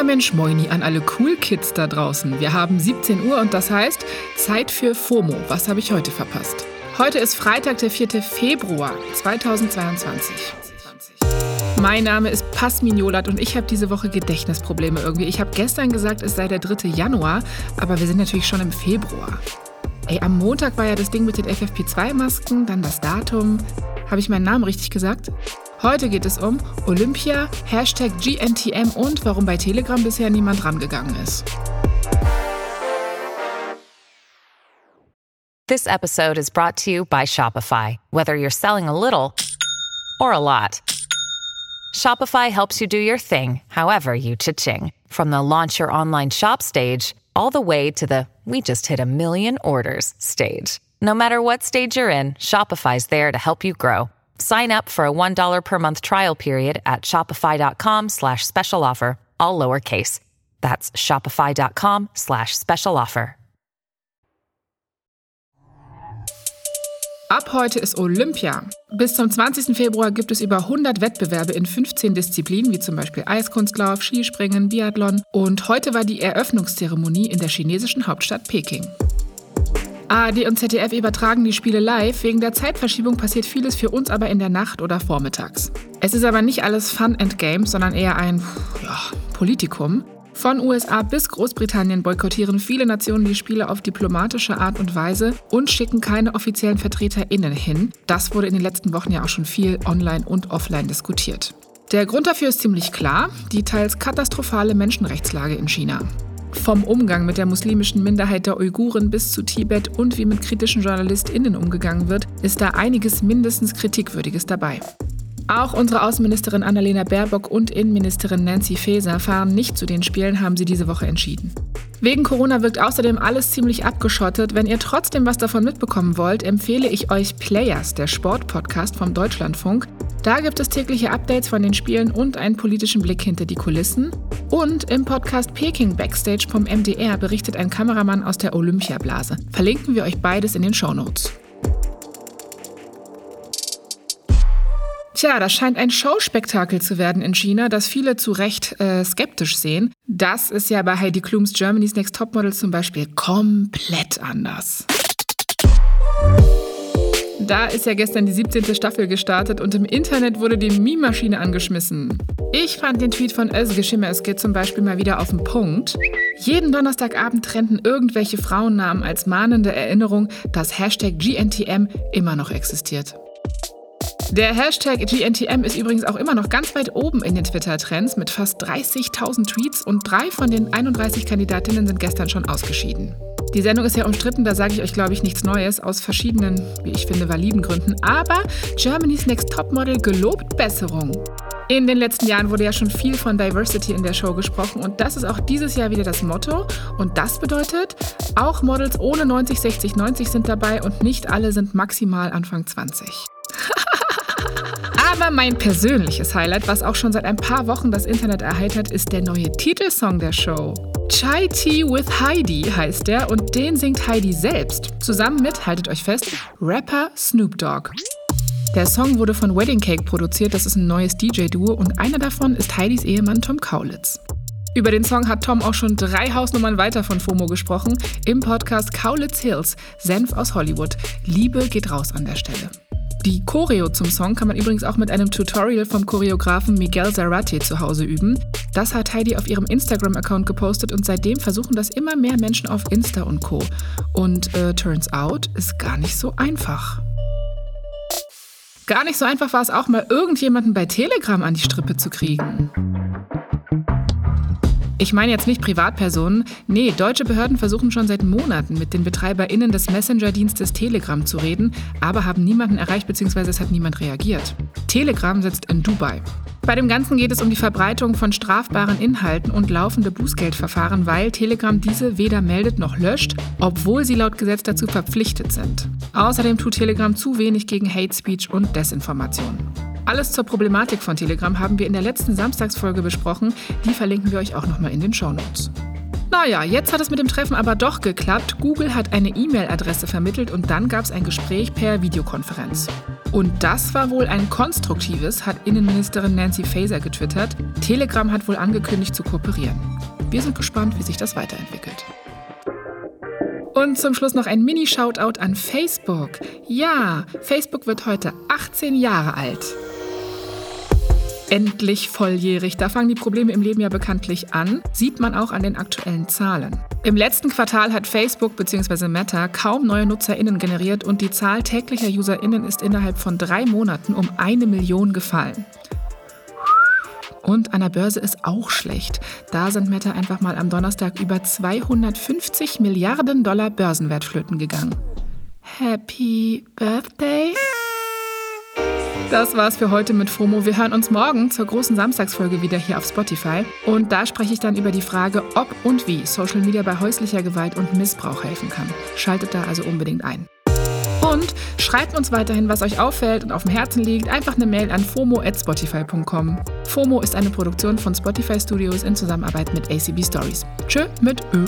Ja Mensch, moini an alle Cool Kids da draußen. Wir haben 17 Uhr und das heißt Zeit für FOMO. Was habe ich heute verpasst? Heute ist Freitag, der 4. Februar 2022. Mein Name ist Pasmin Jolat und ich habe diese Woche Gedächtnisprobleme irgendwie. Ich habe gestern gesagt, es sei der 3. Januar, aber wir sind natürlich schon im Februar. Ey, am Montag war ja das Ding mit den FFP2-Masken, dann das Datum. Habe ich meinen Namen richtig gesagt? Heute geht es um Olympia, Hashtag GNTM und warum bei Telegram bisher niemand rangegangen ist. This episode is brought to you by Shopify. Whether you're selling a little or a lot, Shopify helps you do your thing, however you cha-ching. From the launch your online shop stage all the way to the we just hit a million orders stage. No matter what stage you're in, Shopify's there to help you grow. Sign up for a $1 per month trial period at shopify.com slash special offer, all lowercase. That's shopify.com slash special offer. Ab heute ist Olympia. Bis zum 20. Februar gibt es über 100 Wettbewerbe in 15 Disziplinen, wie zum Beispiel Eiskunstlauf, Skispringen, Biathlon. Und heute war die Eröffnungszeremonie in der chinesischen Hauptstadt Peking. ARD und ZDF übertragen die Spiele live. Wegen der Zeitverschiebung passiert vieles für uns aber in der Nacht oder vormittags. Es ist aber nicht alles Fun and Games, sondern eher ein ja, Politikum. Von USA bis Großbritannien boykottieren viele Nationen die Spiele auf diplomatische Art und Weise und schicken keine offiziellen VertreterInnen hin. Das wurde in den letzten Wochen ja auch schon viel online und offline diskutiert. Der Grund dafür ist ziemlich klar, die teils katastrophale Menschenrechtslage in China. Vom Umgang mit der muslimischen Minderheit der Uiguren bis zu Tibet und wie mit kritischen JournalistInnen umgegangen wird, ist da einiges mindestens Kritikwürdiges dabei. Auch unsere Außenministerin Annalena Baerbock und Innenministerin Nancy Faeser fahren nicht zu den Spielen, haben sie diese Woche entschieden. Wegen Corona wirkt außerdem alles ziemlich abgeschottet. Wenn ihr trotzdem was davon mitbekommen wollt, empfehle ich euch Players, der Sportpodcast vom Deutschlandfunk. Da gibt es tägliche Updates von den Spielen und einen politischen Blick hinter die Kulissen. Und im Podcast Peking Backstage vom MDR berichtet ein Kameramann aus der Olympiablase. Verlinken wir euch beides in den Shownotes. Tja, das scheint ein Showspektakel zu werden in China, das viele zu Recht äh, skeptisch sehen. Das ist ja bei Heidi Klums Germany's Next Topmodel zum Beispiel komplett anders. Da ist ja gestern die 17. Staffel gestartet und im Internet wurde die Meme-Maschine angeschmissen. Ich fand den Tweet von Özge Schimmerske zum Beispiel mal wieder auf den Punkt. Jeden Donnerstagabend trennten irgendwelche Frauennamen als mahnende Erinnerung, dass Hashtag GNTM immer noch existiert. Der Hashtag GNTM ist übrigens auch immer noch ganz weit oben in den Twitter-Trends mit fast 30.000 Tweets und drei von den 31 Kandidatinnen sind gestern schon ausgeschieden. Die Sendung ist ja umstritten, da sage ich euch, glaube ich, nichts Neues, aus verschiedenen, wie ich finde, validen Gründen. Aber Germany's Next Topmodel gelobt Besserung. In den letzten Jahren wurde ja schon viel von Diversity in der Show gesprochen und das ist auch dieses Jahr wieder das Motto. Und das bedeutet, auch Models ohne 90, 60, 90 sind dabei und nicht alle sind maximal Anfang 20. Aber mein persönliches Highlight, was auch schon seit ein paar Wochen das Internet erheitert, ist der neue Titelsong der Show. Chai Tea with Heidi heißt der und den singt Heidi selbst. Zusammen mit, haltet euch fest, Rapper Snoop Dogg. Der Song wurde von Wedding Cake produziert, das ist ein neues DJ-Duo und einer davon ist Heidis Ehemann Tom Kaulitz. Über den Song hat Tom auch schon drei Hausnummern weiter von FOMO gesprochen im Podcast Kaulitz Hills, Senf aus Hollywood. Liebe geht raus an der Stelle. Die Choreo zum Song kann man übrigens auch mit einem Tutorial vom Choreografen Miguel Zarate zu Hause üben. Das hat Heidi auf ihrem Instagram-Account gepostet und seitdem versuchen das immer mehr Menschen auf Insta und Co. Und äh, turns out, ist gar nicht so einfach. Gar nicht so einfach war es auch mal, irgendjemanden bei Telegram an die Strippe zu kriegen. Ich meine jetzt nicht Privatpersonen. Nee, deutsche Behörden versuchen schon seit Monaten mit den BetreiberInnen des Messenger-Dienstes Telegram zu reden, aber haben niemanden erreicht bzw. es hat niemand reagiert. Telegram sitzt in Dubai. Bei dem Ganzen geht es um die Verbreitung von strafbaren Inhalten und laufende Bußgeldverfahren, weil Telegram diese weder meldet noch löscht, obwohl sie laut Gesetz dazu verpflichtet sind. Außerdem tut Telegram zu wenig gegen Hate Speech und Desinformation. Alles zur Problematik von Telegram haben wir in der letzten Samstagsfolge besprochen. Die verlinken wir euch auch nochmal in den Shownotes. Naja, jetzt hat es mit dem Treffen aber doch geklappt. Google hat eine E-Mail-Adresse vermittelt und dann gab es ein Gespräch per Videokonferenz. Und das war wohl ein konstruktives, hat Innenministerin Nancy Faeser getwittert. Telegram hat wohl angekündigt zu kooperieren. Wir sind gespannt, wie sich das weiterentwickelt. Und zum Schluss noch ein Mini-Shoutout an Facebook. Ja, Facebook wird heute 18 Jahre alt. Endlich volljährig. Da fangen die Probleme im Leben ja bekanntlich an. Sieht man auch an den aktuellen Zahlen. Im letzten Quartal hat Facebook bzw. Meta kaum neue NutzerInnen generiert und die Zahl täglicher UserInnen ist innerhalb von drei Monaten um eine Million gefallen. Und an der Börse ist auch schlecht. Da sind Meta einfach mal am Donnerstag über 250 Milliarden Dollar Börsenwert flöten gegangen. Happy Birthday! Das war's für heute mit FOMO. Wir hören uns morgen zur großen Samstagsfolge wieder hier auf Spotify. Und da spreche ich dann über die Frage, ob und wie Social Media bei häuslicher Gewalt und Missbrauch helfen kann. Schaltet da also unbedingt ein. Und schreibt uns weiterhin, was euch auffällt und auf dem Herzen liegt. Einfach eine Mail an fomo.spotify.com. FOMO ist eine Produktion von Spotify Studios in Zusammenarbeit mit ACB Stories. Tschö mit Ö.